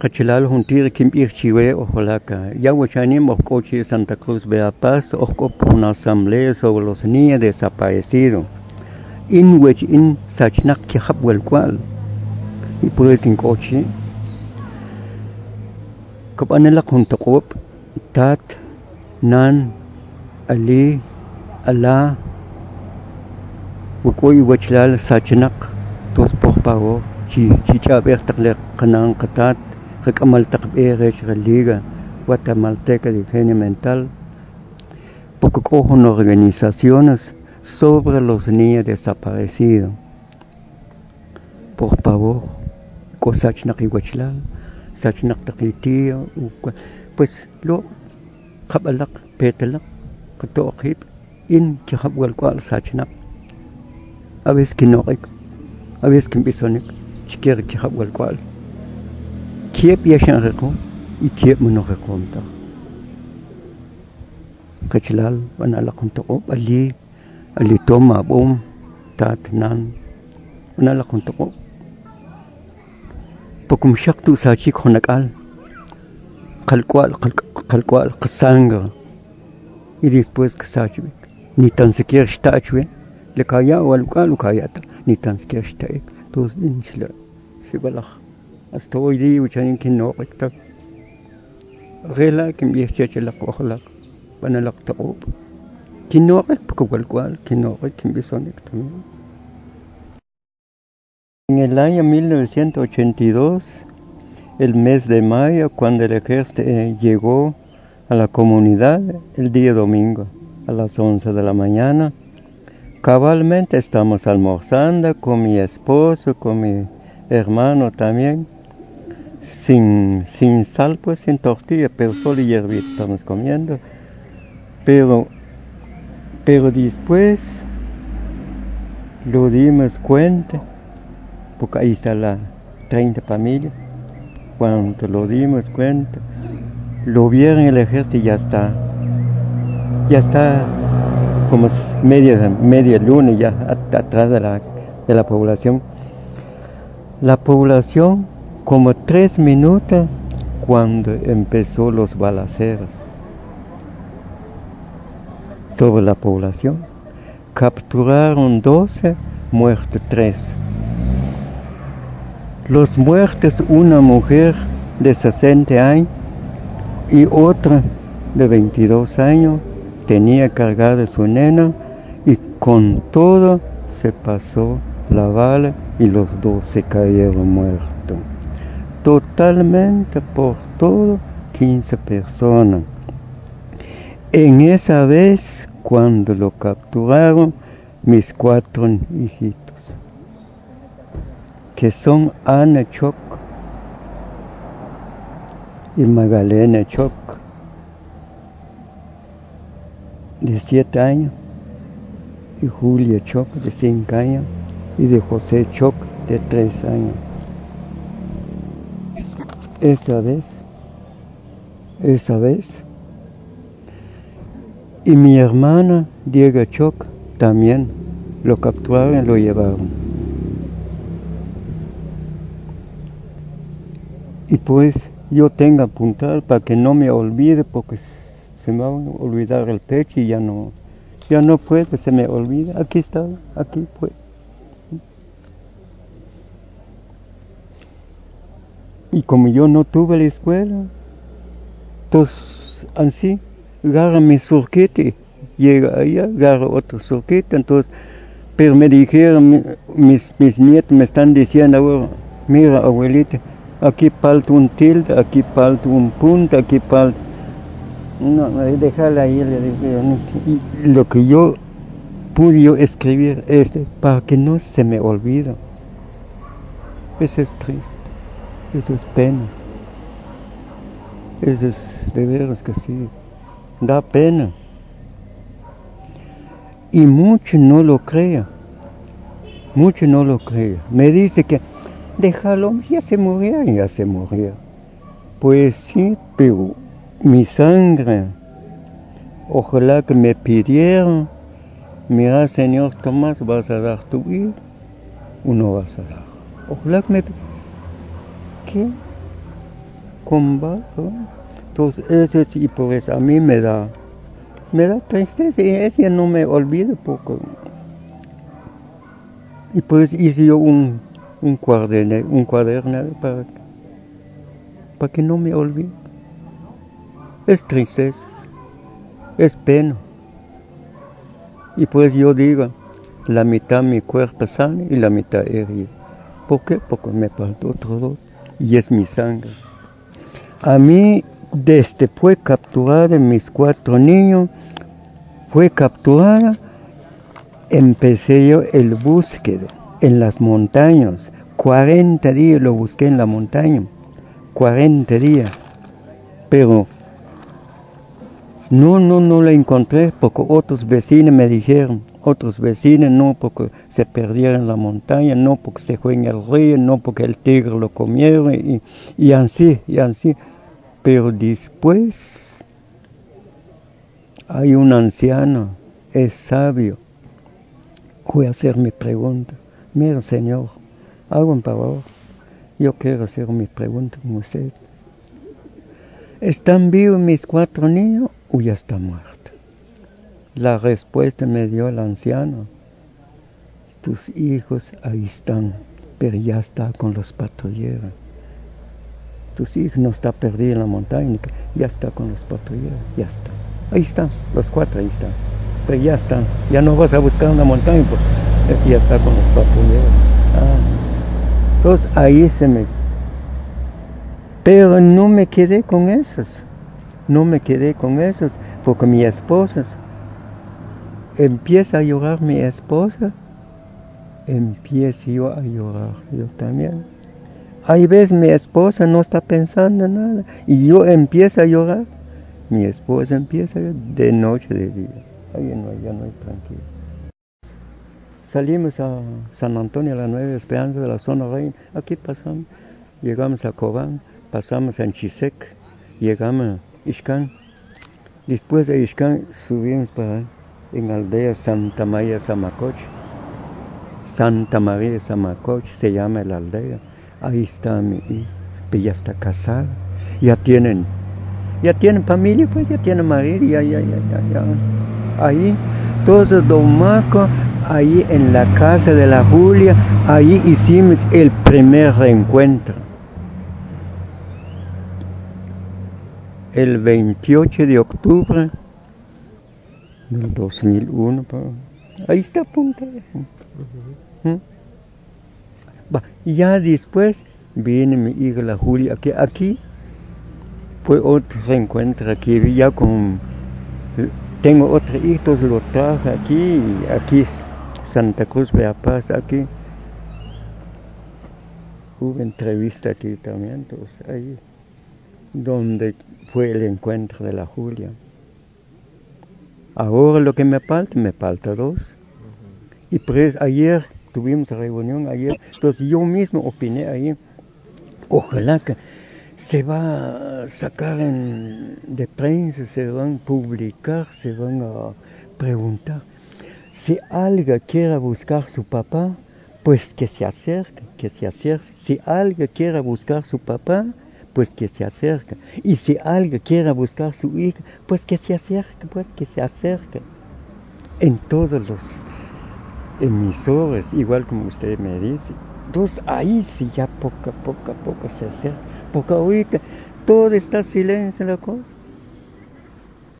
قتلال هنتير كم إرشيوه أهلاكا يا وشانيم أخوشي سانتا Cruz de la Paz أخوب una asamblea sobre los niños desaparecidos in which in sachnak kihab wel kwal y puedes in coche kap anela kuntakob tat nan ali ala وكوي وجلال ساجنق توس بوخ باو شي شي جاب اختلق قنان قطات katat rekamal takberesh religa guatemalteca de higiene mental. Organizaciones sobre los niños desaparecidos. Por favor pues lo qabalak petalak qatoqib in kihabwal kwal a veces no a veces que empiezan chiquer que كيف يشنغقو يكيب منغقو متا كجلال وأنا لكم تقوب اللي اللي توما بوم تاتنان وأنا لكم تقوب بكم شقتو ساشيك هناك قال قلقوال قلقوال قسانغا y después que sachwe ni tan siquiera shtachwe le kaya wal kalu kayata ni tan siquiera shtaik to inchla sibalakh دي وكان يمكن نوقك غيلا كم يحتاج لك وخلق وانا لك تقوب كن نوقك بكو والقال كن نوقك كم بيسونك تمام En el año 1982, el mes de mayo, cuando el ejército llegó a la comunidad, el día domingo, a las 11 de la mañana, Cabalmente estamos almorzando con mi esposo, con mi hermano también, sin, sin sal, pues sin tortilla, pero solo hierbita estamos comiendo. Pero, pero después lo dimos cuenta, porque ahí está la 30 familias, cuando lo dimos cuenta, lo vieron el ejército y ya está, ya está como media, media luna ya atrás de la, de la población. La población como tres minutos cuando empezó los balaceros sobre la población. Capturaron 12, muertos 3. Los muertos, una mujer de 60 años y otra de 22 años tenía cargada su nena y con todo se pasó la bala y los dos se cayeron muertos. Totalmente por todo 15 personas. En esa vez, cuando lo capturaron, mis cuatro hijitos, que son Ana Choc y Magdalena Choc, de 7 años, y Julia Choc de 5 años, y de José Choc de 3 años. Esa vez, esa vez, y mi hermana Diego Choc también lo capturaron y lo llevaron. Y pues yo tengo apuntar para que no me olvide porque se me va a olvidar el pecho y ya no, ya no se me olvida. Aquí está, aquí pues. Y como yo no tuve la escuela, entonces así, agarra mi surquete, llega allá, agarra otro surquete, entonces, pero me dijeron, mis, mis nietos me están diciendo ahora, mira abuelita, aquí falta un tilde, aquí falta un punto, aquí falta no, déjala ahí, le dije, y lo que yo pude escribir es para que no se me olvide. Eso es triste, eso es pena. Eso es de veras que sí, da pena. Y mucho no lo crea, mucho no lo crea. Me dice que déjalo, ya se moría, ya se moría. Pues sí, pero mi sangre. Ojalá que me pidieran, mira Señor Tomás, vas a dar tu vida o no vas a dar. Ojalá que me ¿Qué? Con barro. Entonces, eso y por eso a mí me da, me da tristeza y ella no me olvida poco. Y pues hice yo un, un cuaderno, un cuaderno para, para que no me olvide. Es tristeza, es pena. Y pues yo digo, la mitad mi cuerpo sano y la mitad herido. ¿Por qué? Porque me faltó otro dos y es mi sangre. A mí, desde fue capturada mis cuatro niños, fue capturada, empecé yo el búsqueda en las montañas. 40 días lo busqué en la montaña, 40 días. Pero no, no, no la encontré porque otros vecinos me dijeron, otros vecinos no porque se perdieron en la montaña, no porque se fue en el río, no porque el tigre lo comieron y, así, y así. Pero después hay un anciano, es sabio, voy a hacer mi pregunta. Mira, Señor, hago un favor. Yo quiero hacer mi pregunta con usted. ¿Están vivos mis cuatro niños o ya están muertos? La respuesta me dio el anciano. Tus hijos ahí están, pero ya está con los patrulleros. Tus hijos no está perdido en la montaña, ya está con los patrulleros, ya está. Ahí están, los cuatro ahí están. Pero ya están, ya no vas a buscar una montaña, pues ya está con los patrulleros. Ah. Entonces ahí se me... Pero no me quedé con esos, no me quedé con esos, porque mi esposa empieza a llorar mi esposa, empiezo yo a llorar yo también. Hay veces mi esposa no está pensando nada y yo empiezo a llorar. Mi esposa empieza de noche, de día. Ahí no, ya no hay tranquilo. Salimos a San Antonio a la Nueva Esperanza de la zona reina. Aquí pasamos. Llegamos a Cobán, pasamos en Chisec, llegamos a Ixcán. Después de Ixcán subimos para en aldea Santa María Samacoche. Santa María Samacoche se llama la aldea. Ahí está mi hija, ya está casada. Ya tienen, ya tienen familia, pues ya tienen marido, ya, ya, ya, ya. Ahí, todos Don Marco, ahí en la casa de la Julia, ahí hicimos el primer reencuentro. El 28 de octubre del 2001. Ahí está punta. ¿Mm? Ya después viene mi hija la Julia, que aquí fue otro reencuentro, aquí ya con... Tengo otro hijo, lo traje aquí, aquí Santa Cruz de Paz, aquí. Hubo entrevista aquí también, entonces ahí, donde fue el encuentro de la Julia. Ahora lo que me falta, me falta dos. Y pues ayer tuvimos reunión, ayer, entonces yo mismo opiné ahí, ojalá que se va a sacar en, de prensa, se van a publicar, se van a preguntar. Si alguien quiere buscar su papá, pues que se acerque, que se acerque. Si alguien quiere buscar su papá, pues que se acerque. Y si alguien quiere buscar su hija, pues que se acerque, pues que se acerque. En todos los emisores, igual como usted me dice. Entonces ahí sí ya poco a poco a poco se acerca. Porque ahorita todo está silencio en la cosa.